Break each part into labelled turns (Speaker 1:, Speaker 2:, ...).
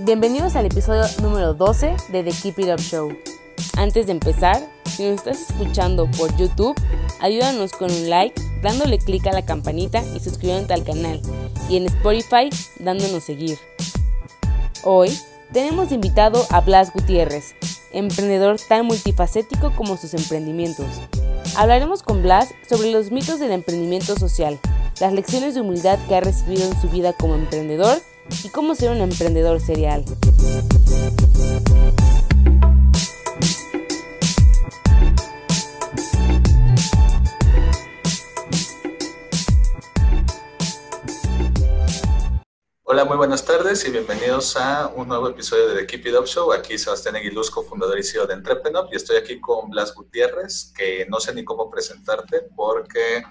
Speaker 1: Bienvenidos al episodio número 12 de The Keep It Up Show. Antes de empezar, si nos estás escuchando por YouTube, ayúdanos con un like, dándole clic a la campanita y suscribiéndote al canal. Y en Spotify, dándonos seguir. Hoy tenemos invitado a Blas Gutiérrez, emprendedor tan multifacético como sus emprendimientos. Hablaremos con Blas sobre los mitos del emprendimiento social, las lecciones de humildad que ha recibido en su vida como emprendedor y cómo ser un emprendedor serial.
Speaker 2: Hola, muy buenas tardes y bienvenidos a un nuevo episodio de The Keep It Up Show. Aquí Sebastián Aguiluz, cofundador y CEO de Entrepreneur, y estoy aquí con Blas Gutiérrez, que no sé ni cómo presentarte porque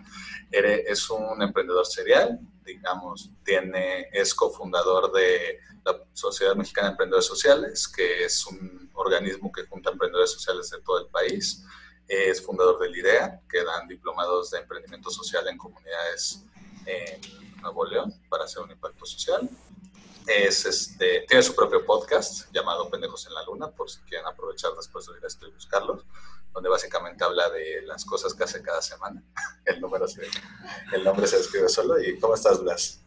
Speaker 2: es un emprendedor serial, digamos, tiene, es cofundador de la Sociedad Mexicana de Emprendedores Sociales, que es un organismo que junta emprendedores sociales de todo el país. Es fundador del IDEA, que dan diplomados de emprendimiento social en comunidades en Nuevo León para hacer un impacto social. Es, este, tiene su propio podcast llamado Pendejos en la Luna, por si quieren aprovechar después de a esto y buscarlo, donde básicamente habla de las cosas que hace cada semana. El, número el nombre se escribe solo. ¿Y cómo estás, Blas?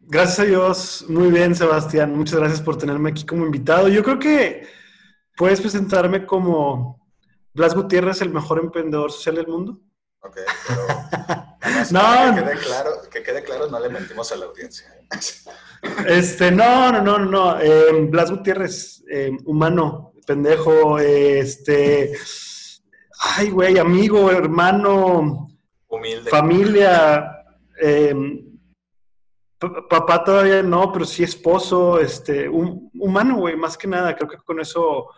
Speaker 3: Gracias a Dios, muy bien, Sebastián. Muchas gracias por tenerme aquí como invitado. Yo creo que puedes presentarme como Blas Gutiérrez, el mejor emprendedor social del mundo.
Speaker 2: Ok, pero no, que quede, claro, que quede claro, no le mentimos a la audiencia.
Speaker 3: Este, no, no, no, no. Eh, Blas Gutiérrez, eh, humano, pendejo, este, ay, güey, amigo, hermano,
Speaker 2: humilde,
Speaker 3: familia, eh, papá todavía no, pero sí esposo, este, un, humano, güey, más que nada. Creo que con eso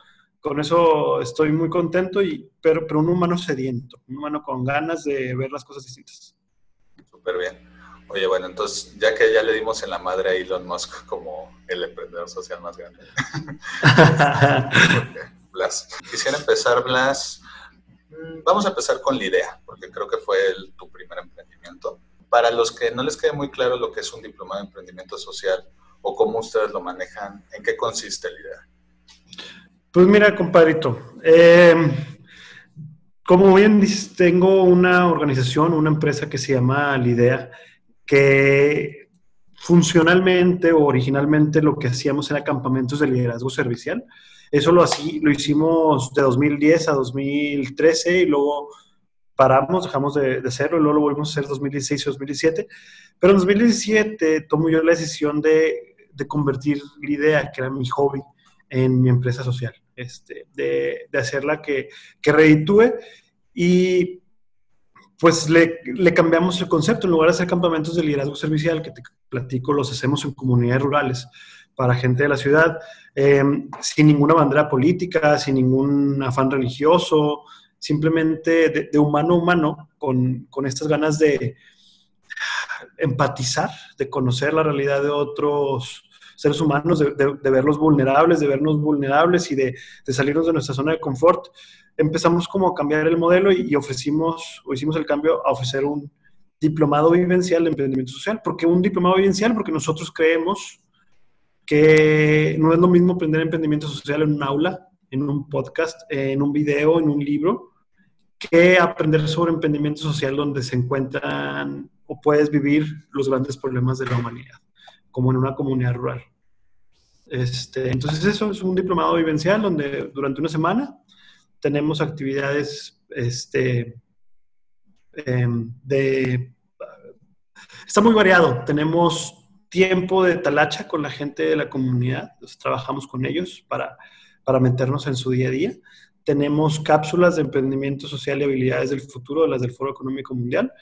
Speaker 3: con eso estoy muy contento, y, pero, pero un humano sediento, un humano con ganas de ver las cosas distintas.
Speaker 2: Súper bien. Oye, bueno, entonces, ya que ya le dimos en la madre a Elon Musk como el emprendedor social más grande. Blas. Quisiera empezar, Blas. Mm, vamos a empezar con la idea, porque creo que fue tu primer emprendimiento. Para los que no les quede muy claro lo que es un diplomado de emprendimiento social o cómo ustedes lo manejan, ¿en qué consiste la idea?
Speaker 3: Pues mira, compadrito, eh, como bien dices, tengo una organización, una empresa que se llama Lidea, que funcionalmente o originalmente lo que hacíamos era campamentos de liderazgo servicial. Eso lo, así, lo hicimos de 2010 a 2013 y luego paramos, dejamos de, hacerlo y luego lo volvimos a hacer 2016 y 2017. Pero en 2017 tomo yo la decisión de, de convertir la idea, que era mi hobby, en mi empresa social, este, de, de hacerla que, que reditúe y pues le, le, cambiamos el concepto. En lugar de hacer campamentos de liderazgo servicial, que te platico, los hacemos en comunidades rurales para gente de la ciudad, eh, sin ninguna bandera política, sin ningún afán religioso, simplemente de, humano a humano, con, con, estas ganas de empatizar, de conocer la realidad de otros seres humanos, de, de, verlos vulnerables, de vernos vulnerables y de, salirnos de nuestra zona de confort, empezamos como a cambiar el modelo y, y, ofrecimos, o hicimos el cambio a ofrecer un diplomado vivencial de emprendimiento social. ¿Por qué un diplomado vivencial? Porque nosotros creemos que no es lo mismo aprender emprendimiento social en un aula, en un podcast, en un video, en un libro, que aprender sobre emprendimiento social donde se encuentran o puedes vivir los grandes problemas de la humanidad como en una comunidad rural. Este, entonces eso es un diplomado vivencial donde durante una semana tenemos actividades este, em, de... Está muy variado. Tenemos tiempo de talacha con la gente de la comunidad. trabajamos con ellos para, para meternos en su día a día. Tenemos cápsulas de emprendimiento social y habilidades del futuro, las del Foro Económico Mundial.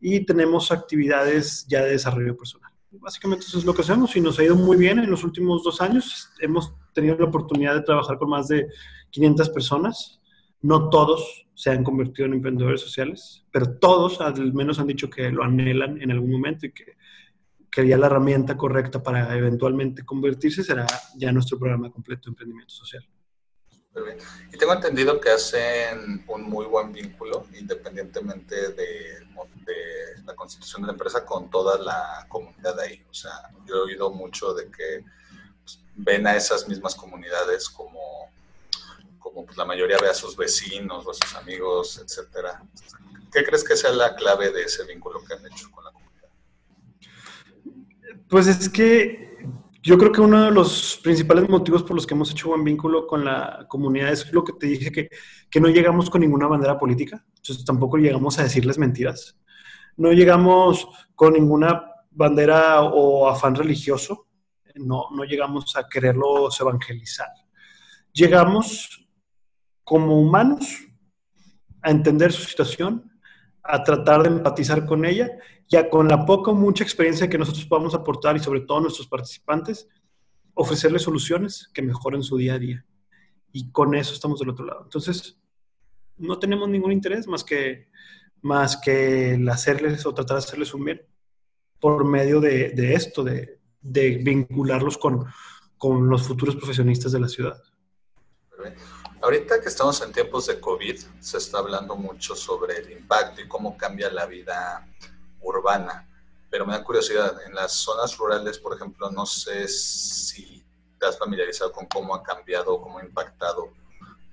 Speaker 3: Y tenemos actividades ya de desarrollo personal. básicamente eso es lo que hacemos y nos ha ido muy bien en los últimos dos años. Hemos tenido la oportunidad de trabajar con más de 500 personas. No todos se han convertido en emprendedores sociales, pero todos al menos han dicho que lo anhelan en algún momento y que, que ya la herramienta correcta para eventualmente convertirse será ya nuestro programa completo de emprendimiento social.
Speaker 2: Y tengo entendido que hacen un muy buen vínculo, independientemente de, la constitución de la empresa, con toda la comunidad de ahí. O sea, yo he oído mucho de que pues, ven a esas mismas comunidades como, como pues, la mayoría ve a sus vecinos o a sus amigos, etcétera. ¿Qué crees que sea la clave de ese vínculo que han hecho con la comunidad?
Speaker 3: Pues es que yo creo que uno de los principales motivos por los que hemos hecho buen vínculo con la comunidad es lo que te dije, que, que no llegamos con ninguna bandera política, entonces tampoco llegamos a decirles mentiras, no llegamos con ninguna bandera o afán religioso, no, no llegamos a quererlos evangelizar. Llegamos como humanos a entender su situación, a tratar de empatizar con ella ya con la poca o mucha experiencia que nosotros podamos aportar y sobre todo nuestros participantes, ofrecerles soluciones que mejoren su día a día. Y con eso estamos del otro lado. Entonces, no tenemos ningún interés más que, más que el hacerles o tratar de hacerles un bien por medio de, de esto, de, de vincularlos con, con los futuros profesionistas de la ciudad.
Speaker 2: Ahorita que estamos en tiempos de COVID, se está hablando mucho sobre el impacto y cómo cambia la vida urbana. Pero me da curiosidad, en las zonas rurales, por ejemplo, no sé si te has familiarizado con cómo ha cambiado, cómo ha impactado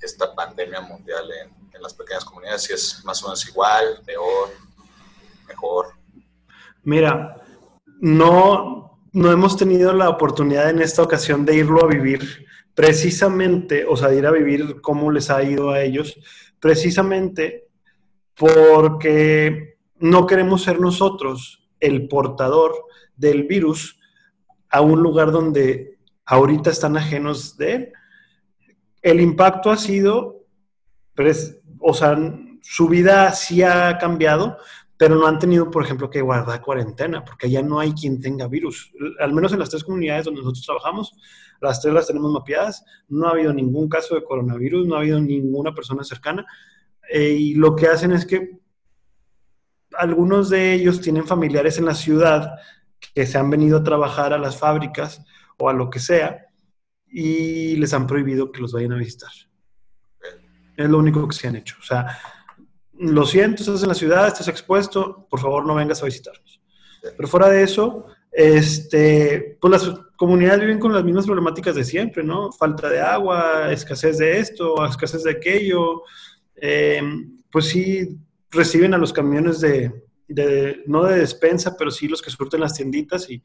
Speaker 2: esta pandemia mundial en, las pequeñas comunidades, si es más o menos igual, peor, mejor.
Speaker 3: Mira, no, no hemos tenido la oportunidad en esta ocasión de irlo a vivir precisamente, o sea, ir a vivir cómo les ha ido a ellos, precisamente porque no queremos ser nosotros el portador del virus a un lugar donde ahorita están ajenos de él. El impacto ha sido, o sea, su vida sí ha cambiado, pero no han tenido, por ejemplo, que guardar cuarentena, porque ya no hay quien tenga virus. Al menos en las tres comunidades donde nosotros trabajamos, las tres las tenemos mapeadas, no ha habido ningún caso de coronavirus, no ha habido ninguna persona cercana, eh, y lo que hacen es que algunos de ellos tienen familiares en la ciudad que se han venido a trabajar a las fábricas o a lo que sea y les han prohibido que los vayan a visitar. Es lo único que se han hecho. O sea, lo siento, estás en la ciudad, estás expuesto, por favor no vengas a visitarnos. Pero fuera de eso, este, pues las comunidades viven con las mismas problemáticas de siempre, ¿no? Falta de agua, escasez de esto, escasez de aquello. Eh, pues sí, reciben a los camiones de, no de despensa, pero sí los que surten las tienditas y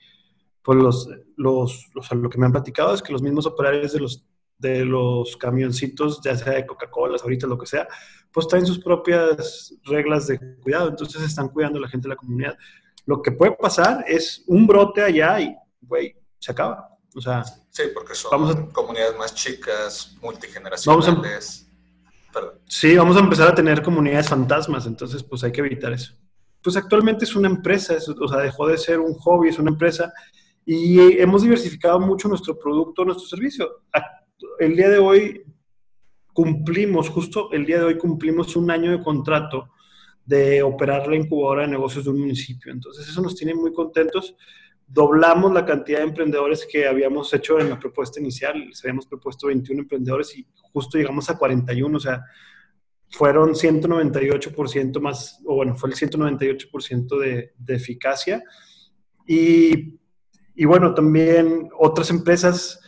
Speaker 3: pues los, los, lo que me han platicado es que los mismos operarios de los, de los camioncitos, ya sea de Coca-Cola, ahorita lo que sea, pues traen sus propias reglas de cuidado, entonces están cuidando a la gente de la comunidad. Lo que puede pasar es un brote allá y, güey, se acaba. O sea,
Speaker 2: sí, porque son comunidades más chicas, multigeneracionales.
Speaker 3: Sí, vamos a empezar a tener comunidades fantasmas, entonces pues hay que evitar eso. Pues actualmente es una empresa, o sea, dejó de ser un hobby, es una empresa y hemos diversificado mucho nuestro producto, nuestro servicio. El día de hoy cumplimos, justo el día de hoy cumplimos un año de contrato de operar la incubadora de negocios de un municipio. Entonces eso nos tiene muy contentos doblamos la cantidad de emprendedores que habíamos hecho en la propuesta inicial. Les habíamos propuesto 21 emprendedores y justo llegamos a 41, o sea, fueron 198% más, o bueno, fue el 198% de, de eficacia. Y, y, bueno, también otras empresas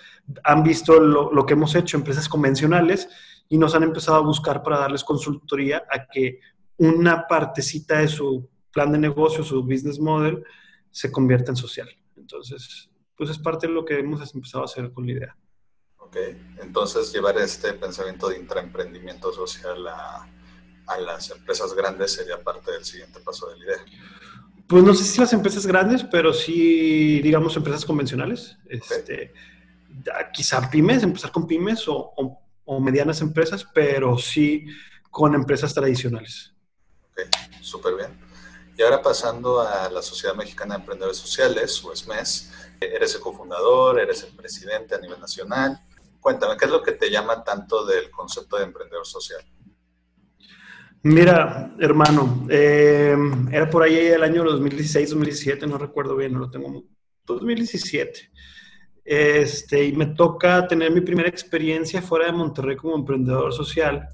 Speaker 3: han visto lo, lo, que hemos hecho, empresas convencionales, y nos han empezado a buscar para darles consultoría a que una partecita de su plan de negocio, su business model, se convierta en social. Entonces, pues es parte de lo que hemos empezado a hacer con la idea.
Speaker 2: Ok, entonces llevar este pensamiento de intraemprendimiento social a, a las empresas grandes sería parte del siguiente paso de la idea.
Speaker 3: Pues no sé si las empresas grandes, pero sí, digamos, empresas convencionales. Este, quizá pymes, empezar con pymes o, o, o, medianas empresas, pero sí con empresas tradicionales.
Speaker 2: Ok, súper bien. Y ahora pasando a la Sociedad Mexicana de Emprendedores Sociales, o SMES, eres el cofundador, eres el presidente a nivel nacional. Cuéntame, ¿qué es lo que te llama tanto del concepto de emprendedor social?
Speaker 3: Mira, hermano, eh, era por ahí el año 2016, 2017, no recuerdo bien, no lo tengo. 2017. Este, y me toca tener mi primera experiencia fuera de Monterrey como emprendedor social.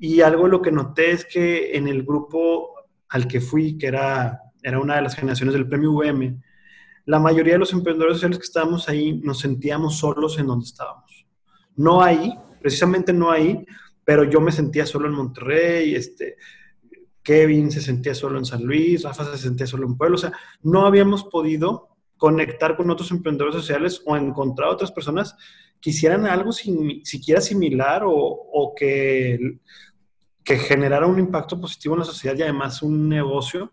Speaker 3: Y algo lo que noté es que en el grupo al que fui, que era, era una de las generaciones del premio VM, la mayoría de los emprendedores sociales que estábamos ahí nos sentíamos solos en donde estábamos. No ahí, precisamente no ahí, pero yo me sentía solo en Monterrey, este, Kevin se sentía solo en San Luis, Rafa se sentía solo en Pueblo, o sea, no habíamos podido conectar con otros emprendedores sociales o encontrar otras personas que hicieran algo siquiera similar o, o que, que, generara un impacto positivo en la sociedad y además un negocio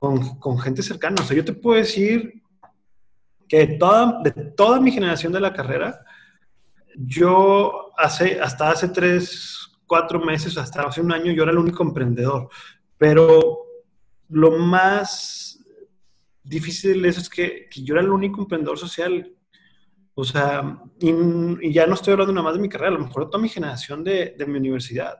Speaker 3: con, con, gente cercana. O sea, yo te puedo decir que toda, de toda mi generación de la carrera, yo hace, hasta hace tres, cuatro meses, hasta hace un año, yo era el único emprendedor. Pero lo más difícil eso es que, que, yo era el único emprendedor social. O sea, y, ya no estoy hablando nada más de mi carrera, a lo mejor toda mi generación de, de mi universidad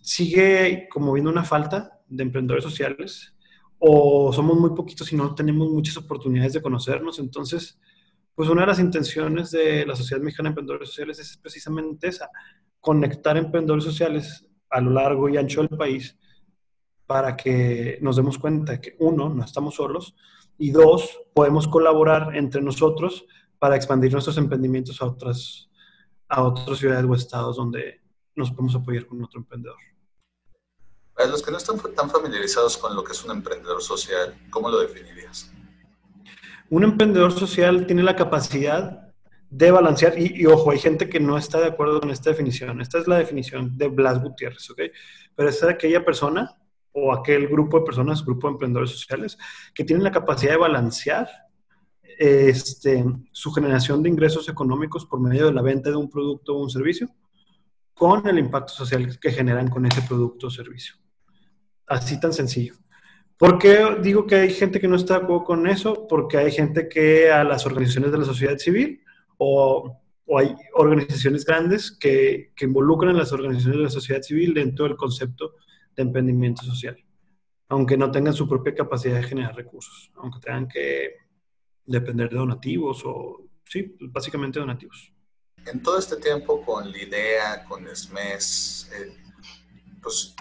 Speaker 3: sigue como viendo una falta de emprendedores sociales o somos muy poquitos y no tenemos muchas oportunidades de conocernos. Entonces, pues una de las intenciones de la Sociedad Mexicana de Emprendedores Sociales es precisamente esa, conectar emprendedores sociales a lo largo y ancho del país para que nos demos cuenta que, uno, no estamos solos y dos, podemos colaborar entre nosotros para expandir nuestros emprendimientos a otras, a otras ciudades o estados donde nos podemos apoyar con otro emprendedor.
Speaker 2: Para los que no están tan familiarizados con lo que es un emprendedor social, ¿cómo lo definirías?
Speaker 3: Un emprendedor social tiene la capacidad de balancear, y, y, ojo, hay gente que no está de acuerdo con esta definición. Esta es la definición de Blas Gutiérrez, ¿ok? Pero es aquella persona o aquel grupo de personas, grupo de emprendedores sociales, que tienen la capacidad de balancear este, su generación de ingresos económicos por medio de la venta de un producto o un servicio con el impacto social que generan con ese producto o servicio. Así tan sencillo. ¿Por qué digo que hay gente que no está de acuerdo con eso? Porque hay gente que a las organizaciones de la sociedad civil o, o hay organizaciones grandes que, que involucran a las organizaciones de la sociedad civil dentro del concepto emprendimiento social, aunque no tengan su propia capacidad de generar recursos, aunque tengan que depender de donativos o, sí, básicamente donativos.
Speaker 2: En todo este tiempo con la idea, con SMES, eh, pues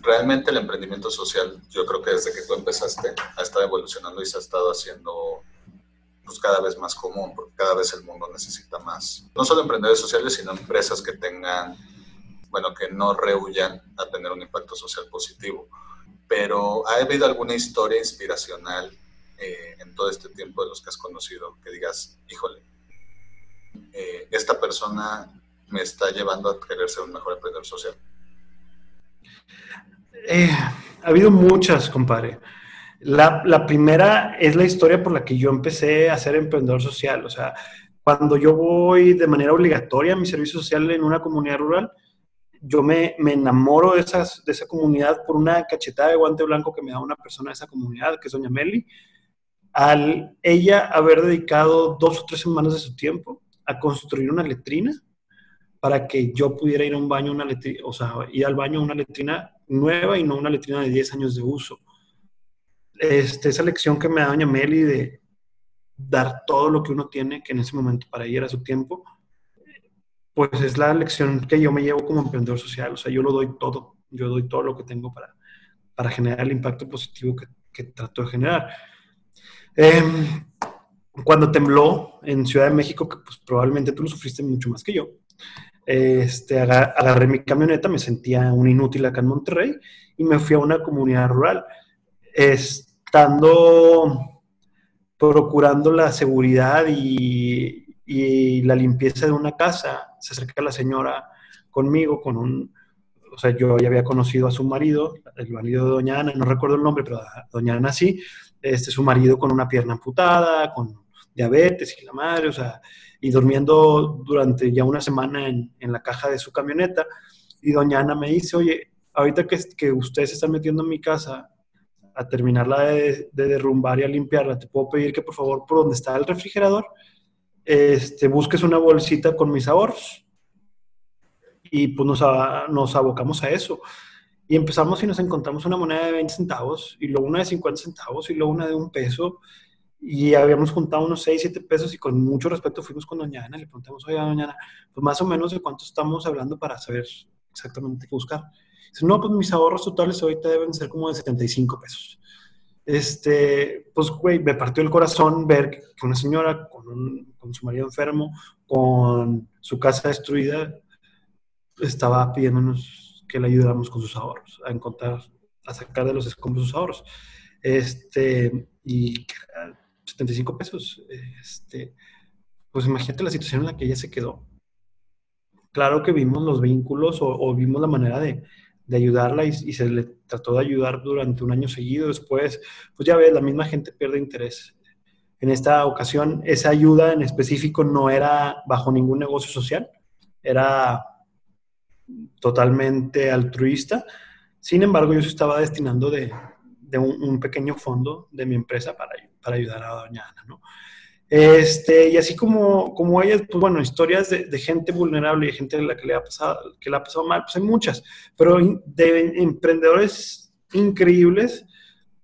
Speaker 2: realmente el emprendimiento social, yo creo que desde que tú empezaste, ha estado evolucionando y se ha estado haciendo pues cada vez más común, porque cada vez el mundo necesita más, no solo emprendedores sociales, sino empresas que tengan bueno, que no rehuyan a tener un impacto social positivo. Pero ¿ha habido alguna historia inspiracional eh, en todo este tiempo de los que has conocido que digas, híjole, eh, esta persona me está llevando a querer ser un mejor emprendedor social?
Speaker 3: Eh, ha habido muchas, compadre. La, la, primera es la historia por la que yo empecé a ser emprendedor social. O sea, cuando yo voy de manera obligatoria a mi servicio social en una comunidad rural, yo me, me enamoro de, esas, de esa comunidad por una cachetada de guante blanco que me da una persona de esa comunidad, que es doña Meli, al ella haber dedicado dos o tres semanas de su tiempo a construir una letrina para que yo pudiera ir a un baño, una letrina, o sea, ir al baño una letrina nueva y no una letrina de 10 años de uso. Este, esa lección que me da doña Meli de dar todo lo que uno tiene, que en ese momento para ella era su tiempo, pues es la lección que yo me llevo como emprendedor social. O sea, yo lo doy todo. Yo doy todo lo que tengo para, para generar el impacto positivo que, que trato de generar. Eh, cuando tembló en Ciudad de México, que pues probablemente tú lo sufriste mucho más que yo, este, agarré mi camioneta, me sentía un inútil acá en Monterrey y me fui a una comunidad rural, estando procurando la seguridad y, y la limpieza de una casa, se acerca la señora conmigo con un, o sea, yo ya había conocido a su marido, el marido de Doña Ana, no recuerdo el nombre, pero Doña Ana sí, este, su marido con una pierna amputada, con diabetes y la madre, o sea, y durmiendo durante ya una semana en, en la caja de su camioneta. Y Doña Ana me dice, oye, ahorita que, que ustedes se están metiendo en mi casa, a terminarla de, derrumbar y a limpiarla, te puedo pedir que por favor por donde está el refrigerador, este, busques una bolsita con mis ahorros. Y pues nos, nos abocamos a eso. Y empezamos y nos encontramos una moneda de 20 centavos, y luego una de 50 centavos, y luego una de un peso. Y habíamos juntado unos 6, 7 pesos, y con mucho respeto fuimos con Doña Ana. Le preguntamos, oye, Doña Ana, pues más o menos de cuánto estamos hablando para saber exactamente qué buscar. Dice, no, pues mis ahorros totales ahorita deben ser como de 75 pesos. Este, pues, güey, me partió el corazón ver que una señora con, su marido enfermo, con su casa destruida, estaba pidiéndonos que le ayudáramos con sus ahorros, a encontrar, a sacar de los escombros sus ahorros. Este, y 75 pesos. Este, pues imagínate la situación en la que ella se quedó. Claro que vimos los vínculos o, vimos la manera de, de ayudarla y, se le trató de ayudar durante un año seguido. Después, pues ya ves, la misma gente pierde interés. En esta ocasión, esa ayuda en específico no era bajo ningún negocio social, era totalmente altruista. Sin embargo, yo se estaba destinando de, un, pequeño fondo de mi empresa para, para ayudar a doña Ana, ¿no? Este, y así como, como ellas, pues bueno, historias de, gente vulnerable y gente a la que le ha pasado, que le ha pasado mal, pues hay muchas, pero de emprendedores increíbles,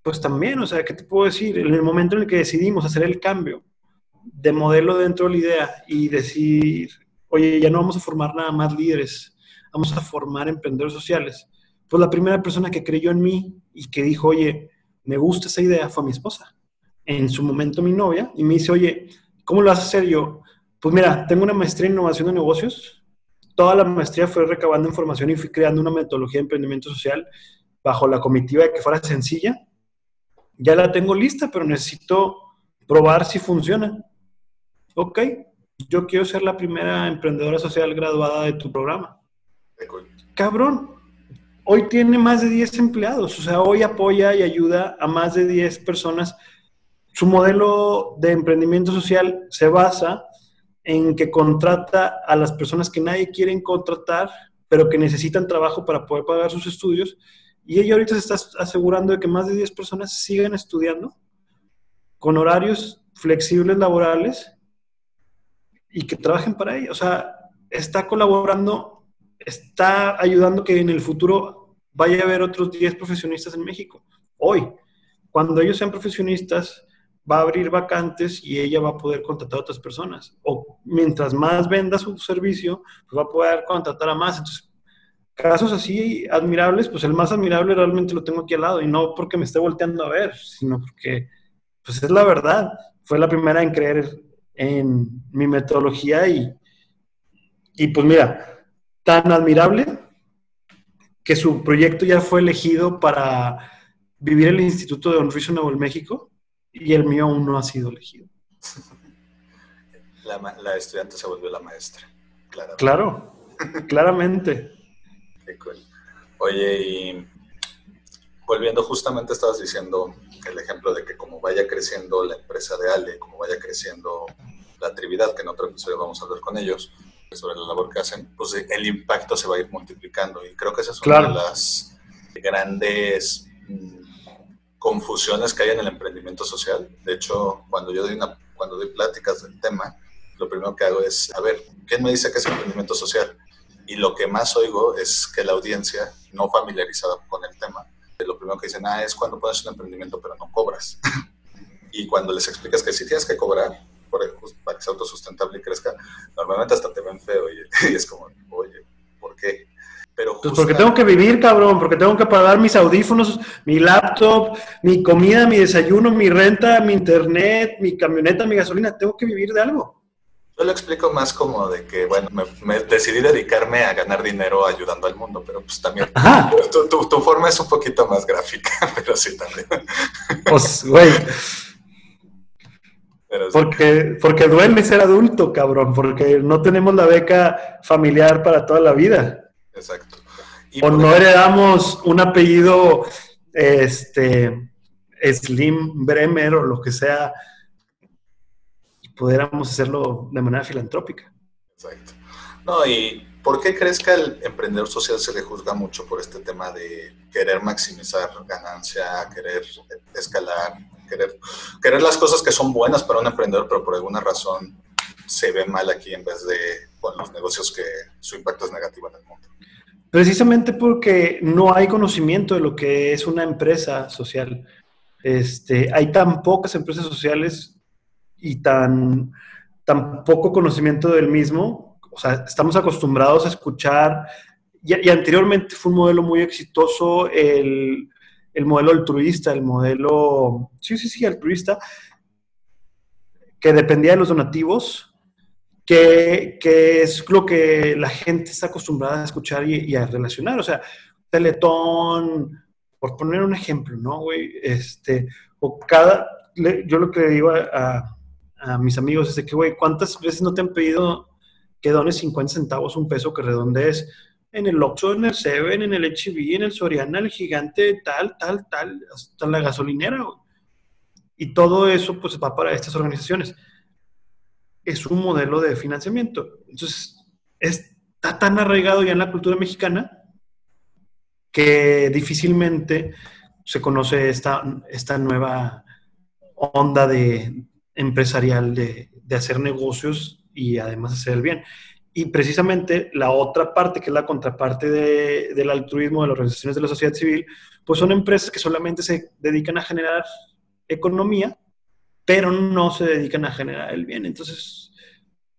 Speaker 3: pues también, o sea, ¿qué te puedo decir? En el momento en el que decidimos hacer el cambio de modelo dentro de la idea y decir, oye, ya no vamos a formar nada más líderes, vamos a formar emprendedores sociales. Pues la primera persona que creyó en mí y que dijo, oye, me gusta esa idea fue mi esposa. En su momento mi novia y me dice, oye, ¿cómo lo vas a hacer yo? Pues mira, tengo una maestría en innovación de negocios. Toda la maestría fue recabando información y fui creando una metodología de emprendimiento social bajo la comitiva de que fuera sencilla. Ya la tengo lista, pero necesito probar si funciona. Ok, yo quiero ser la primera emprendedora social graduada de tu programa. Cabrón, hoy tiene más de 10 empleados, o sea, hoy apoya y ayuda a más de 10 personas. Su modelo de emprendimiento social se basa en que contrata a las personas que nadie quiere contratar, pero que necesitan trabajo para poder pagar sus estudios. Y ella ahorita se está asegurando de que más de 10 personas sigan estudiando con horarios flexibles laborales y que trabajen para ella. O sea, está colaborando está ayudando que en el futuro vaya a haber otros 10 profesionistas en México. Hoy, cuando ellos sean profesionistas, va a abrir vacantes y ella va a poder contratar a otras personas. O mientras más venda su servicio, pues va a poder contratar a más. Entonces, casos así admirables, pues el más admirable realmente lo tengo aquí al lado y no porque me esté volteando a ver, sino porque pues es la verdad. Fue la primera en creer en mi metodología y, y pues mira, tan admirable que su proyecto ya fue elegido para vivir el Instituto de Unreasonable México y el mío aún no ha sido elegido.
Speaker 2: La, estudiante se volvió la maestra.
Speaker 3: Claro, claramente.
Speaker 2: Qué cool. Oye, y volviendo justamente estabas diciendo el ejemplo de que como vaya creciendo la empresa de Ale, como vaya creciendo la actividad, que en otro episodio vamos a hablar con ellos, sobre la labor que hacen, pues el impacto se va a ir multiplicando. Y creo que esa es una de las grandes mm, confusiones que hay en el emprendimiento social. De hecho, cuando yo doy, una, cuando doy pláticas del tema, lo primero que hago es, a ver, ¿quién me dice que es emprendimiento social? Y lo que más oigo es que la audiencia, no familiarizada con el tema, lo primero que dicen, ah, es cuando pones un emprendimiento pero no cobras. y cuando les explicas que si tienes que cobrar, pues, para que sea autosustentable y crezca, normalmente hasta te ven feo y, es como, oye, ¿por qué?
Speaker 3: Pero pues porque tengo que vivir, cabrón, porque tengo que pagar mis audífonos, mi laptop, mi comida, mi desayuno, mi renta, mi internet, mi camioneta, mi gasolina, tengo que vivir de algo.
Speaker 2: Yo lo explico más como de que, bueno, me, decidí dedicarme a ganar dinero ayudando al mundo, pero pues también tu, tu, tu, forma es un poquito más gráfica, pero sí también.
Speaker 3: Pues, güey, porque, porque duele ser adulto, cabrón, porque no tenemos la beca familiar para toda la vida.
Speaker 2: Exacto.
Speaker 3: o no heredamos un apellido este, Slim Bremer o lo que sea y pudiéramos hacerlo de manera filantrópica.
Speaker 2: Exacto. No, y ¿por qué crees que al emprendedor social se le juzga mucho por este tema de querer maximizar ganancia, querer escalar, querer, querer las cosas que son buenas para un emprendedor, pero por alguna razón se ve mal aquí en vez de con los negocios que su impacto es negativo en el mundo?
Speaker 3: Precisamente porque no hay conocimiento de lo que es una empresa social. Este, hay tan pocas empresas sociales y tan, tan poco conocimiento del mismo. O sea, estamos acostumbrados a escuchar, y, anteriormente fue un modelo muy exitoso el, el modelo altruista, el modelo, sí, sí, sí, altruista, que dependía de los donativos, que, es lo que la gente está acostumbrada a escuchar y, a relacionar. O sea, Teletón, por poner un ejemplo, ¿no, güey? Este, o cada, yo lo que le digo a, mis amigos es de que, güey, ¿cuántas veces no te han pedido que dones 50 centavos, un peso que redondees en el Oxxo, en el Seven, en el HB, en el Soriana, el Gigante, tal, tal, tal, hasta la gasolinera? Y todo eso, pues, va para estas organizaciones es un modelo de financiamiento. Entonces, está tan arraigado ya en la cultura mexicana que difícilmente se conoce esta, esta nueva onda de, empresarial de, hacer negocios y además hacer el bien. Y precisamente la otra parte, que es la contraparte del altruismo de las organizaciones de la sociedad civil, pues son empresas que solamente se dedican a generar economía pero no se dedican a generar el bien. Entonces,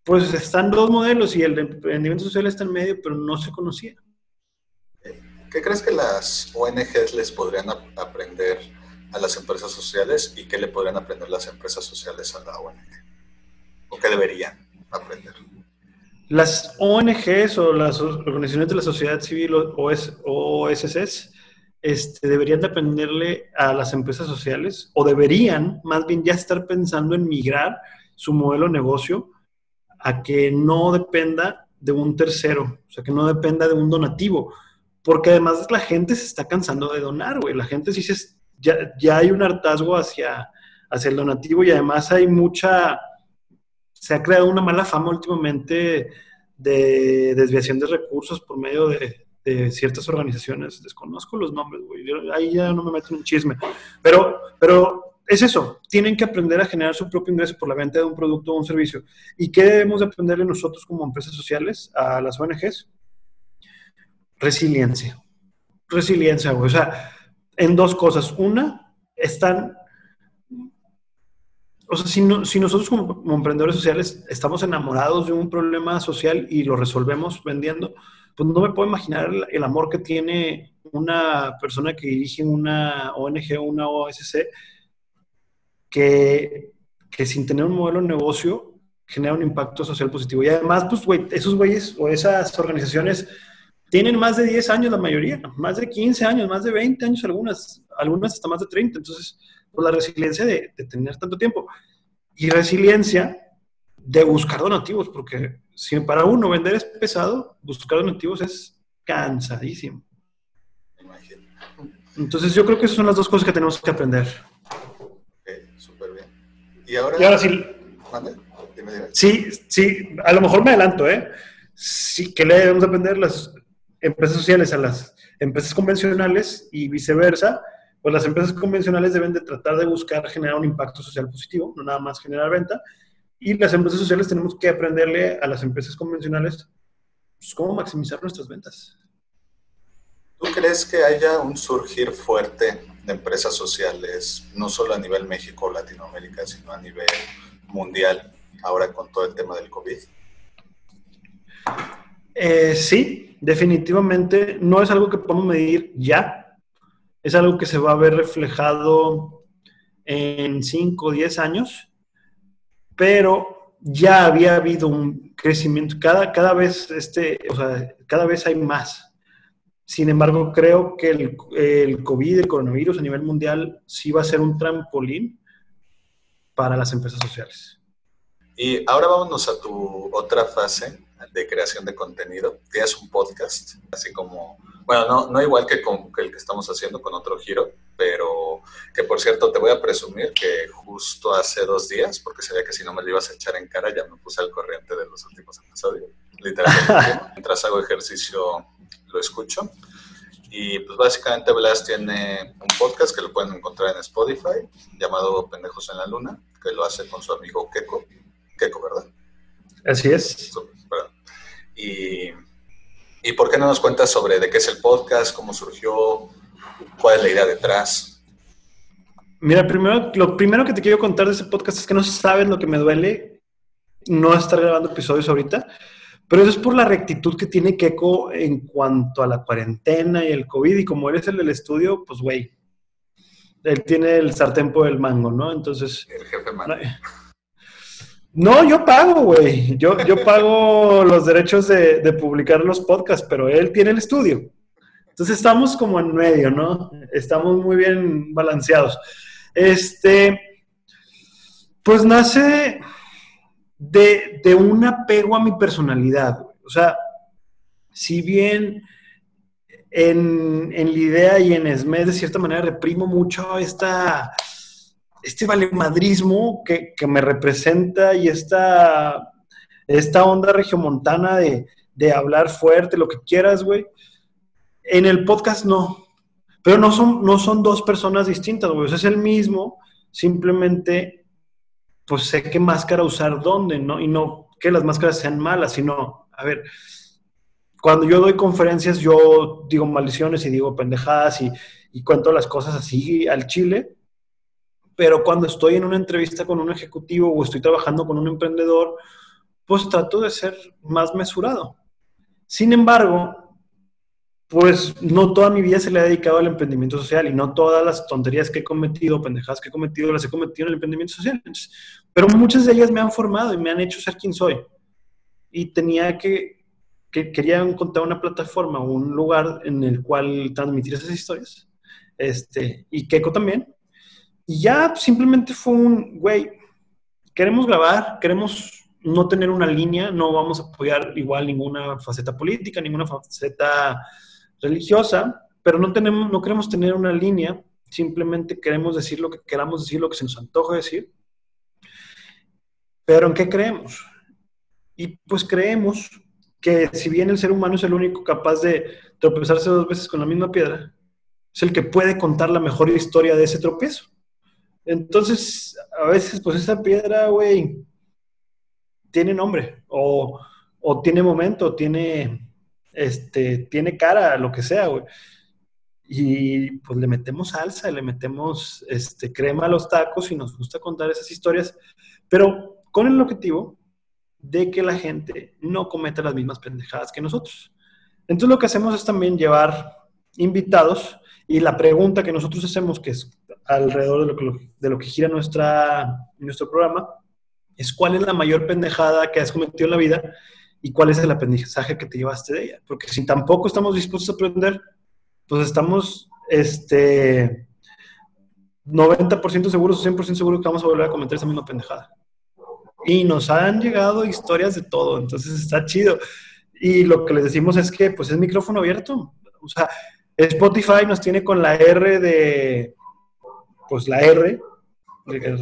Speaker 3: pues están dos modelos y el emprendimiento social está en medio, pero no se conocía.
Speaker 2: ¿Qué crees que las ONGs les podrían aprender a las empresas sociales y qué le podrían aprender las empresas sociales a la ONG? ¿O qué deberían aprender?
Speaker 3: Las ONGs o las organizaciones de la sociedad civil o OSCs este, deberían dependerle a las empresas sociales o deberían más bien ya estar pensando en migrar su modelo de negocio a que no dependa de un tercero, o sea, que no dependa de un donativo, porque además la gente se está cansando de donar, güey, la gente sí se, ya, ya hay un hartazgo hacia, hacia el donativo y además hay mucha, se ha creado una mala fama últimamente de desviación de recursos por medio de, de ciertas organizaciones, desconozco los nombres, güey, ahí ya no me meto en un chisme, pero, pero es eso, tienen que aprender a generar su propio ingreso por la venta de un producto o un servicio. ¿Y qué debemos de aprenderle nosotros como empresas sociales a las ONGs? Resiliencia. Resiliencia, güey. O sea, en dos cosas. Una, están o sea, si, si nosotros como, emprendedores sociales estamos enamorados de un problema social y lo resolvemos vendiendo, pues no me puedo imaginar el, amor que tiene una persona que dirige una ONG una OSC que, que sin tener un modelo de negocio genera un impacto social positivo. Y además, pues, güey, esos güeyes o esas organizaciones tienen más de 10 años la mayoría, más de 15 años, más de 20 años algunas, algunas hasta más de 30. Entonces, pues la resiliencia de, de tener tanto tiempo y resiliencia de buscar donativos, porque si para uno vender es pesado, buscar donativos es cansadísimo. Entonces yo creo que esas son las dos cosas que tenemos que aprender.
Speaker 2: Ok, súper bien. Y ahora,
Speaker 3: sí. Sí, sí, a lo mejor me adelanto, ¿eh? Sí, que le debemos aprender las empresas sociales a las empresas convencionales y viceversa, pues las empresas convencionales deben de tratar de buscar generar un impacto social positivo, no nada más generar venta, y las empresas sociales tenemos que aprenderle a las empresas convencionales pues, cómo maximizar nuestras ventas.
Speaker 2: ¿Tú crees que haya un surgir fuerte de empresas sociales, no solo a nivel México o Latinoamérica, sino a nivel mundial, ahora con todo el tema del COVID?
Speaker 3: Eh, sí, definitivamente no es algo que podemos medir ya, es algo que se va a ver reflejado en 5 o 10 años, pero ya había habido un crecimiento, cada, cada vez este, o sea, cada vez hay más. Sin embargo, creo que el, el COVID, el coronavirus a nivel mundial, sí va a ser un trampolín para las empresas sociales.
Speaker 2: Y ahora vámonos a tu otra fase de creación de contenido. Tienes un podcast, así como Bueno, no, no igual que, con, el que estamos haciendo con otro giro, que por cierto te voy a presumir que justo hace dos días, porque sabía que si no me lo ibas a echar en cara, ya me puse al corriente de los últimos episodios. Literalmente, mientras hago ejercicio lo escucho. Y pues básicamente Blas tiene un podcast que lo pueden encontrar en Spotify, llamado Pendejos en la Luna, que lo hace con su amigo Keko. Keko, ¿verdad?
Speaker 3: Así es.
Speaker 2: Y ¿Y por qué no nos cuentas sobre de qué es el podcast, cómo surgió, cuál es la idea detrás?
Speaker 3: Mira, primero, lo primero que te quiero contar de ese podcast es que no sabes lo que me duele no estar grabando episodios ahorita, pero eso es por la rectitud que tiene Keiko en cuanto a la cuarentena y el COVID, y como eres el del estudio, pues güey, él tiene el sartén por el mango, ¿no? Entonces...
Speaker 2: El jefe mango.
Speaker 3: No, yo pago, güey. Yo, yo pago los derechos de, publicar los podcasts, pero él tiene el estudio. Entonces estamos como en medio, ¿no? Estamos muy bien balanceados. Este, pues nace de, de un apego a mi personalidad. O sea, si bien en, en la idea y en ESME de cierta manera reprimo mucho esta este valemadrismo que, que me representa y esta, esta onda regiomontana de, de hablar fuerte, lo que quieras, güey. En el podcast no. Pero no son, no son dos personas distintas, güey. es el mismo, simplemente, pues sé qué máscara usar dónde, ¿no? Y no que las máscaras sean malas, sino, a ver, cuando yo doy conferencias, yo digo maldiciones y digo pendejadas y, y cuento las cosas así al chile, pero cuando estoy en una entrevista con un ejecutivo o estoy trabajando con un emprendedor, pues trato de ser más mesurado. Sin embargo, pues no toda mi vida se le ha dedicado al emprendimiento social y no todas las tonterías que he cometido, pendejadas que he cometido, las he cometido en el emprendimiento social. pero muchas de ellas me han formado y me han hecho ser quien soy. Y tenía que, que quería encontrar una plataforma, un lugar en el cual transmitir esas historias. Este, y Keiko también, y ya simplemente fue un, güey, queremos grabar, queremos no tener una línea, no vamos a apoyar igual ninguna faceta política, ninguna faceta religiosa, pero no, tenemos, no queremos tener una línea, simplemente queremos decir lo que queramos decir, lo que se nos antoja decir. Pero ¿en qué creemos? Y pues creemos que si bien el ser humano es el único capaz de tropezarse dos veces con la misma piedra, es el que puede contar la mejor historia de ese tropiezo. Entonces, a veces, pues esa piedra, güey, tiene nombre, o, tiene momento, tiene, este, tiene cara, lo que sea. Y pues le metemos salsa, le metemos este, crema a los tacos y nos gusta contar esas historias, pero con el objetivo de que la gente no cometa las mismas pendejadas que nosotros. Entonces lo que hacemos es también llevar invitados y la pregunta que nosotros hacemos, que es alrededor de lo que, de lo que gira nuestra, nuestro programa, es cuál es la mayor pendejada que has cometido en la vida y cuál es el aprendizaje que te llevaste de ella. Porque si tampoco estamos dispuestos a aprender, pues estamos este, 90% seguros o 100% seguros que vamos a volver a cometer esa misma pendejada. Y nos han llegado historias de todo, entonces está chido. Y lo que les decimos es que pues es micrófono abierto. O sea, Spotify nos tiene con la R de, pues la R,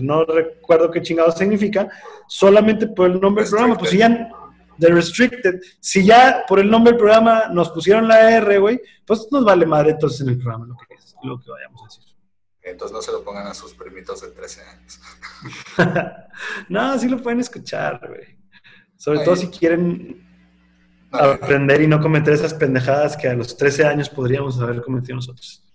Speaker 3: no recuerdo qué chingado significa, solamente por el nombre del programa, pues si ya, de restricted, si ya por el nombre del programa nos pusieron la R, güey, pues nos vale madre entonces en el programa lo que, es, lo que vayamos a decir.
Speaker 2: Entonces no se lo pongan a sus primitos de 13 años.
Speaker 3: no, sí lo pueden escuchar, güey. Sobre todo si quieren aprender y no cometer esas pendejadas que a los 13 años podríamos haber cometido nosotros.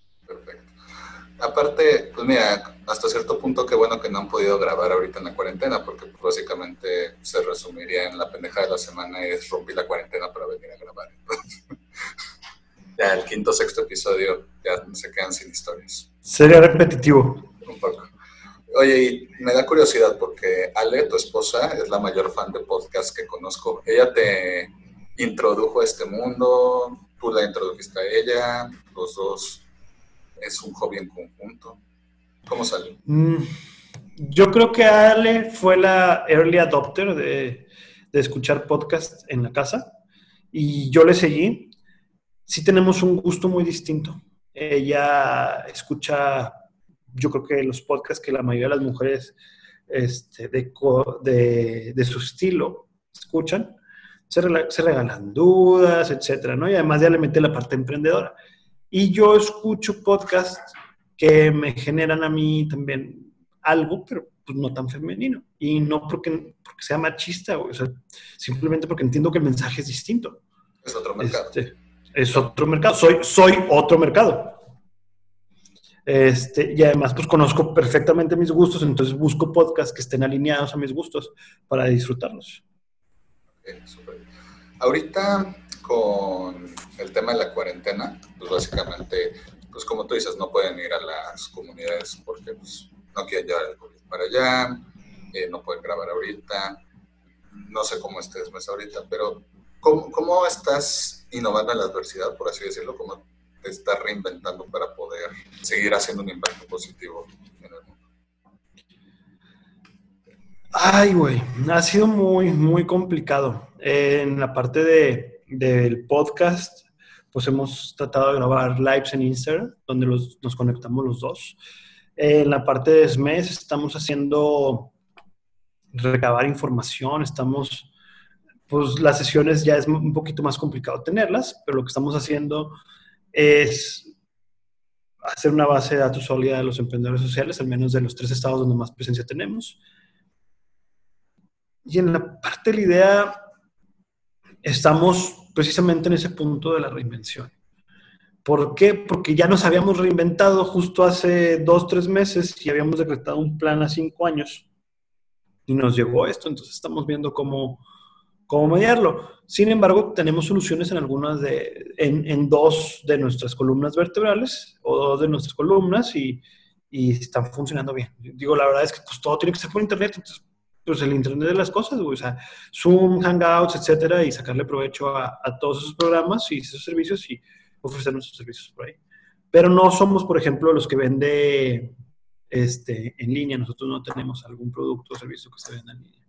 Speaker 2: Aparte, pues mira, hasta cierto punto qué bueno que no han podido grabar ahorita en la cuarentena, porque básicamente se resumiría en la pendeja de la semana y es rompí la cuarentena para venir a grabar. ya el quinto, sexto episodio ya se quedan sin historias.
Speaker 3: Sería repetitivo.
Speaker 2: Un poco. Oye, y me da curiosidad porque Ale, tu esposa, es la mayor fan de podcast que conozco. Ella te introdujo a este mundo, tú la introdujiste a ella, los dos es un hobby en conjunto? ¿Cómo salió? Mm,
Speaker 3: yo creo que Ale fue la early adopter de, de escuchar podcast en la casa y yo le seguí. sí tenemos un gusto muy distinto. Ella escucha, yo creo que los podcasts que la mayoría de las mujeres este, de, de, su estilo escuchan, se, se, regalan dudas, etcétera, ¿no? Y además ya le mete la parte emprendedora. Y yo escucho podcasts que me generan a mí también algo, pero pues no tan femenino. Y no porque, porque sea machista, o sea, simplemente porque entiendo que el mensaje es distinto.
Speaker 2: Es otro mercado.
Speaker 3: Este, es otro mercado. Soy, soy otro mercado. Este, y además, pues conozco perfectamente mis gustos, entonces busco podcasts que estén alineados a mis gustos para disfrutarlos.
Speaker 2: Ahorita, con el tema de la cuarentena, pues básicamente, pues como tú dices, no pueden ir a las comunidades porque pues, no quieren llevar el COVID para allá, eh, no pueden grabar ahorita, no sé cómo estés más ahorita, pero ¿cómo, ¿cómo estás innovando en la adversidad, por así decirlo? ¿Cómo te estás reinventando para poder seguir haciendo un impacto positivo en el mundo?
Speaker 3: Ay, güey, ha sido muy, muy complicado. En la parte de, del podcast, pues hemos tratado de grabar lives en Instagram, donde nos conectamos los dos. En la parte de SMES estamos haciendo recabar información, estamos, pues las sesiones ya es un poquito más complicado tenerlas, pero lo que estamos haciendo es hacer una base de datos sólida de los emprendedores sociales, al menos de los tres estados donde más presencia tenemos. Y en la parte de la idea, estamos precisamente en ese punto de la reinvención. ¿Por qué? Porque ya nos habíamos reinventado justo hace dos, tres meses y habíamos decretado un plan a cinco años y nos llegó esto, entonces estamos viendo cómo, cómo mediarlo. Sin embargo, tenemos soluciones en algunas de, en, en, dos de nuestras columnas vertebrales o dos de nuestras columnas y, y, están funcionando bien. Digo, la verdad es que pues, todo tiene que ser por internet, entonces, pues el internet de las cosas, o sea, Zoom, Hangouts, etcétera, y sacarle provecho a, a todos esos programas y esos servicios y ofrecer nuestros servicios por ahí. Pero no somos, por ejemplo, los que vende este, en línea. Nosotros no tenemos algún producto o servicio que se venda en línea.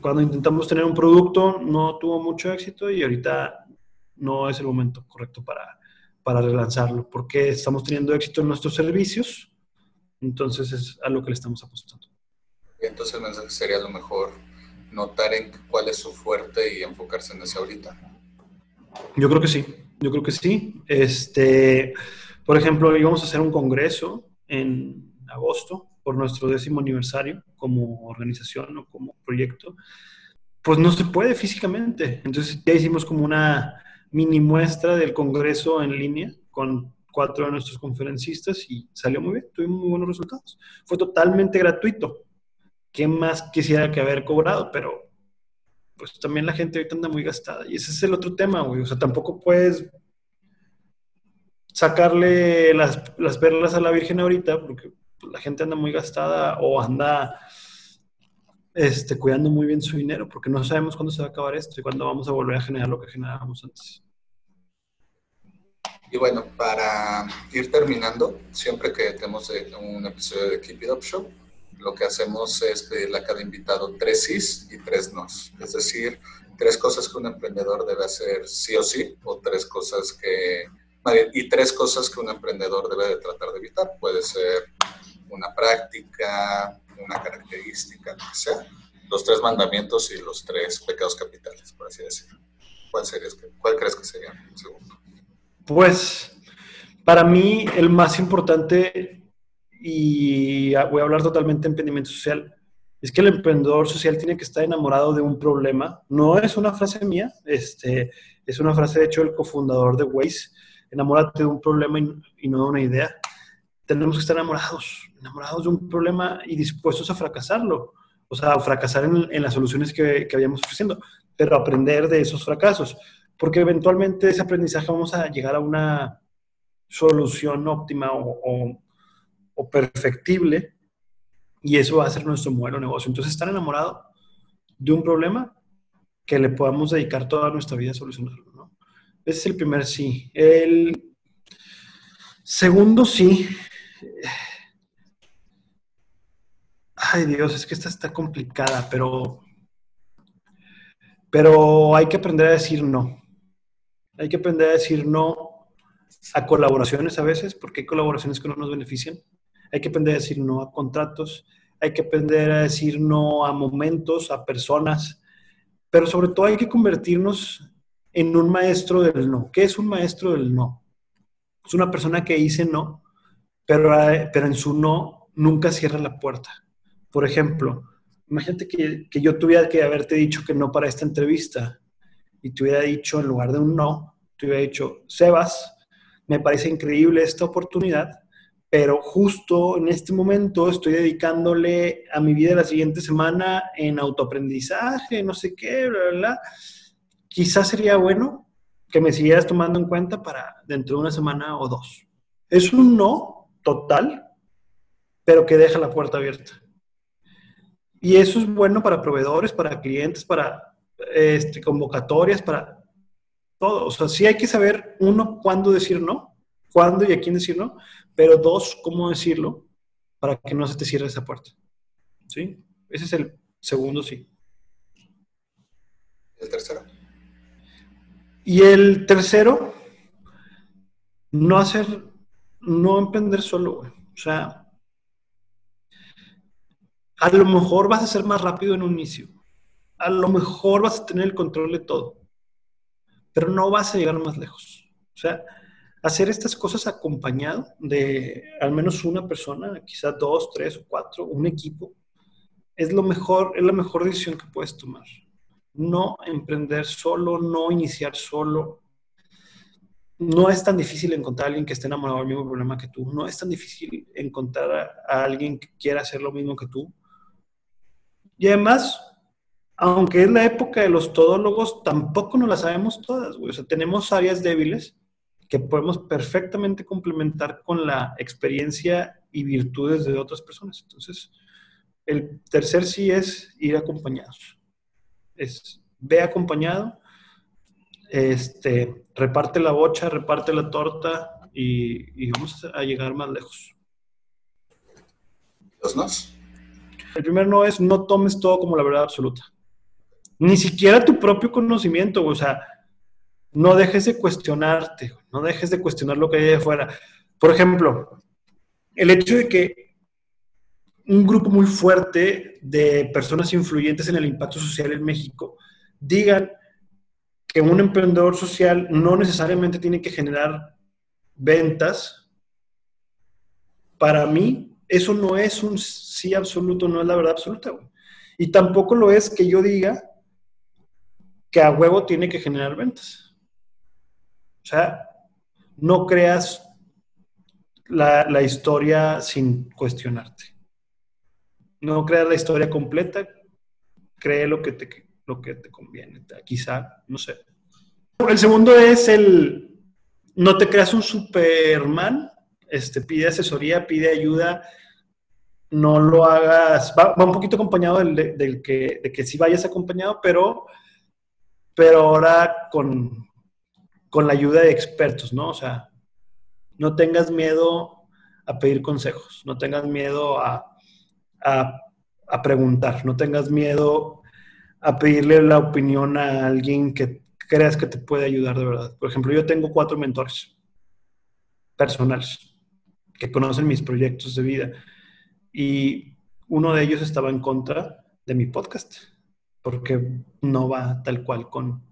Speaker 3: Cuando intentamos tener un producto no tuvo mucho éxito y ahorita no es el momento correcto para, para relanzarlo porque estamos teniendo éxito en nuestros servicios. Entonces es a lo que le estamos apostando.
Speaker 2: Entonces el sería lo mejor notar en cuál es su fuerte y enfocarse en ese ahorita.
Speaker 3: Yo creo que sí. Yo creo que sí. Este, por ejemplo, íbamos a hacer un congreso en agosto por nuestro décimo aniversario como organización o como proyecto. Pues no se puede físicamente. Entonces ya hicimos como una mini muestra del congreso en línea con cuatro de nuestros conferencistas y salió muy bien, tuvimos muy buenos resultados. Fue totalmente gratuito. ¿Qué más quisiera que haber cobrado? Pero pues también la gente ahorita anda muy gastada. Y ese es el otro tema, güey. O sea, tampoco puedes sacarle las, las perlas a la Virgen ahorita, porque la gente anda muy gastada o anda este, cuidando muy bien su dinero, porque no sabemos cuándo se va a acabar esto y cuándo vamos a volver a generar lo que generábamos antes.
Speaker 2: Y bueno, para ir terminando, siempre que tenemos un episodio de Keep It Up Show, lo que hacemos es pedirle a cada invitado tres sís y tres nos. Es decir, tres cosas que un emprendedor debe hacer sí o sí, o tres cosas que... Y tres cosas que un emprendedor debe de tratar de evitar. Puede ser una práctica, una característica, lo que sea. Los tres mandamientos y los tres pecados capitales, por así decirlo. ¿Cuál, sería, cuál crees que sería segundo?
Speaker 3: Pues, para mí, el más importante y voy a hablar totalmente de emprendimiento social, es que el emprendedor social tiene que estar enamorado de un problema. No es una frase mía, este, es una frase de hecho del cofundador de Waze. Enamórate de un problema y, no de una idea. Tenemos que estar enamorados, enamorados de un problema y dispuestos a fracasarlo. O sea, a fracasar en, las soluciones que, que habíamos ofreciendo, pero aprender de esos fracasos. Porque eventualmente ese aprendizaje vamos a llegar a una solución óptima o, o perfectible y eso va a ser nuestro modelo de negocio. Entonces, estar enamorado de un problema que le podamos dedicar toda nuestra vida a solucionarlo. ¿no? Ese es el primer sí. El segundo sí. Ay Dios, es que esta está complicada, pero, pero hay que aprender a decir no. Hay que aprender a decir no a colaboraciones a veces, porque hay colaboraciones que no nos benefician. Hay que aprender a decir no a contratos. Hay que aprender a decir no a momentos, a personas. Pero sobre todo hay que convertirnos en un maestro del no. ¿Qué es un maestro del no? Es una persona que dice no, pero, pero en su no nunca cierra la puerta. Por ejemplo, imagínate que, que yo tuviera que haberte dicho que no para esta entrevista y te hubiera dicho en lugar de un no, te hubiera dicho, Sebas, me parece increíble esta oportunidad, pero justo en este momento estoy dedicándole a mi vida la siguiente semana en autoaprendizaje, no sé qué, bla, bla, bla. Quizás sería bueno que me siguieras tomando en cuenta para dentro de una semana o dos. Es un no total, pero que deja la puerta abierta. Y eso es bueno para proveedores, para clientes, para este, convocatorias, para todo. O sea, sí hay que saber, uno, cuándo decir no, cuándo y a quién decir no, pero dos, cómo decirlo para que no se te cierre esa puerta. ¿Sí? Ese es el segundo sí.
Speaker 2: ¿El tercero?
Speaker 3: Y el tercero, no hacer, no emprender solo, güey. O sea, a lo mejor vas a ser más rápido en un inicio. A lo mejor vas a tener el control de todo. Pero no vas a llegar más lejos. O sea, hacer estas cosas acompañado de al menos una persona, quizás dos, tres o cuatro, un equipo, es lo mejor, es la mejor decisión que puedes tomar. No emprender solo, no iniciar solo. No es tan difícil encontrar a alguien que esté enamorado del mismo problema que tú. No es tan difícil encontrar a, alguien que quiera hacer lo mismo que tú. Y además, aunque es la época de los todólogos, tampoco nos la sabemos todas, güey. O sea, tenemos áreas débiles que podemos perfectamente complementar con la experiencia y virtudes de otras personas. Entonces, el tercer sí es ir acompañados. Es ve acompañado, este, reparte la bocha, reparte la torta y, y vamos a llegar más lejos.
Speaker 2: ¿Los nos?
Speaker 3: El primer no es no tomes todo como la verdad absoluta. Ni siquiera tu propio conocimiento, o sea, no dejes de cuestionarte, no dejes de cuestionar lo que hay de afuera. Por ejemplo, el hecho de que un grupo muy fuerte de personas influyentes en el impacto social en México digan que un emprendedor social no necesariamente tiene que generar ventas, para mí eso no es un sí absoluto, no es la verdad absoluta. Y tampoco lo es que yo diga que a huevo tiene que generar ventas. O sea, no creas la, la, historia sin cuestionarte. No creas la historia completa, cree lo que te, lo que te conviene, quizá, no sé. El segundo es el, no te creas un Superman, este, pide asesoría, pide ayuda, no lo hagas, va, un poquito acompañado del, del, que, de que sí vayas acompañado, pero, pero ahora con, con la ayuda de expertos, ¿no? O sea, no tengas miedo a pedir consejos, no tengas miedo a, a, preguntar, no tengas miedo a pedirle la opinión a alguien que creas que te puede ayudar de verdad. Por ejemplo, yo tengo cuatro mentores personales que conocen mis proyectos de vida y uno de ellos estaba en contra de mi podcast porque no va tal cual con,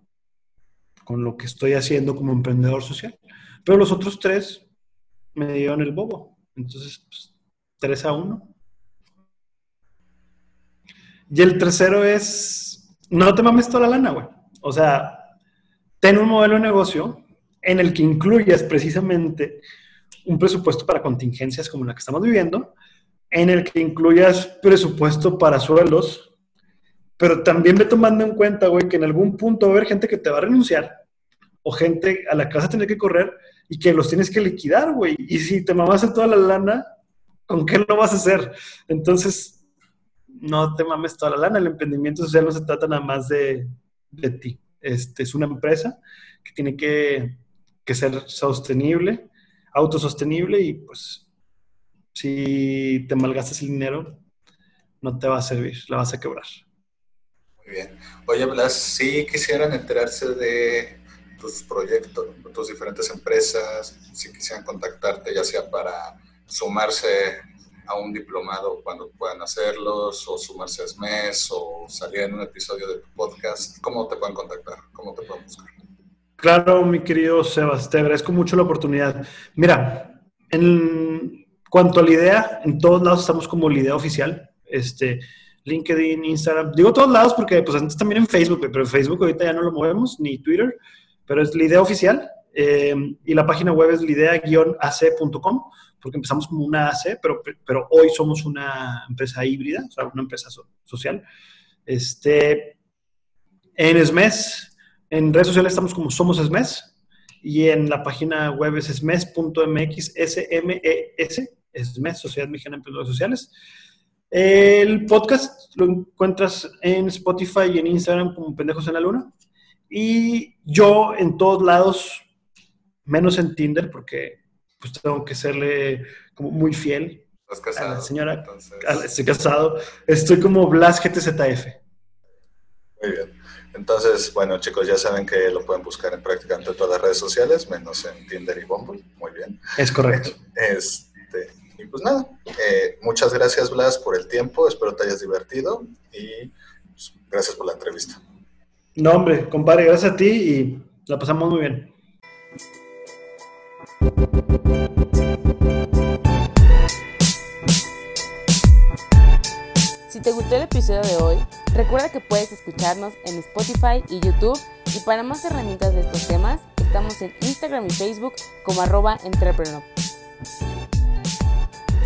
Speaker 3: con lo que estoy haciendo como emprendedor social. Pero los otros tres me dieron el bobo. Entonces, pues, 3 a 1. Y el tercero es, no te mames toda la lana, güey. O sea, ten un modelo de negocio en el que incluyas precisamente un presupuesto para contingencias como la que estamos viviendo, en el que incluyas presupuesto para sueldos, pero también ve tomando en cuenta, güey, que en algún punto va a haber gente que te va a renunciar o gente a la que vas a tener que correr y que los tienes que liquidar, güey. Y si te mamas toda la lana, ¿con qué lo vas a hacer? Entonces, no te mames toda la lana. El emprendimiento social no se trata nada más de, de ti. Este, es una empresa que tiene que, que ser sostenible, autosostenible y pues si te malgastas el dinero, no te va a servir, la vas a quebrar.
Speaker 2: Bien. Oye, Blas, si quisieran enterarse de tus proyectos, tus diferentes empresas, si quisieran contactarte, ya sea para sumarse a un diplomado cuando puedan hacerlos, o sumarse a SMES, o salir en un episodio de tu podcast, ¿cómo te pueden contactar? ¿Cómo te pueden buscar?
Speaker 3: Claro, mi querido Sebas, te agradezco mucho la oportunidad. Mira, en cuanto a la idea, en todos lados estamos como la idea oficial. Este, LinkedIn, Instagram, digo todos lados porque pues antes también en Facebook, pero Facebook ahorita ya no lo movemos, ni Twitter, pero es la idea oficial. Eh, y la página web es lidea-ac.com porque empezamos como una AC, pero, pero hoy somos una empresa híbrida, o sea, una empresa social. Este, en SMES, en redes sociales estamos como Somos SMES, y en la página web es smes.mx, S-M-E-S, SMES, Sociedad Mexicana de Emprendedores Sociales. El podcast lo encuentras en Spotify y en Instagram como Pendejos en la Luna. Y yo en todos lados, menos en Tinder, porque pues tengo que serle como muy fiel a la señora. Estoy casado. Estoy como Blas GTZF.
Speaker 2: Muy bien. Entonces, bueno, chicos, ya saben que lo pueden buscar en prácticamente todas las redes sociales, menos en Tinder y Bumble. Muy bien.
Speaker 3: Es correcto.
Speaker 2: Este, y pues nada, eh, muchas gracias, Blas, por el tiempo. Espero te hayas divertido y pues, gracias por la entrevista.
Speaker 3: No, hombre, compadre, gracias a ti y la pasamos muy bien.
Speaker 1: Si te gustó el episodio de hoy, recuerda que puedes escucharnos en Spotify y YouTube y para más herramientas de estos temas, estamos en Instagram y Facebook como arroba entrepreneur.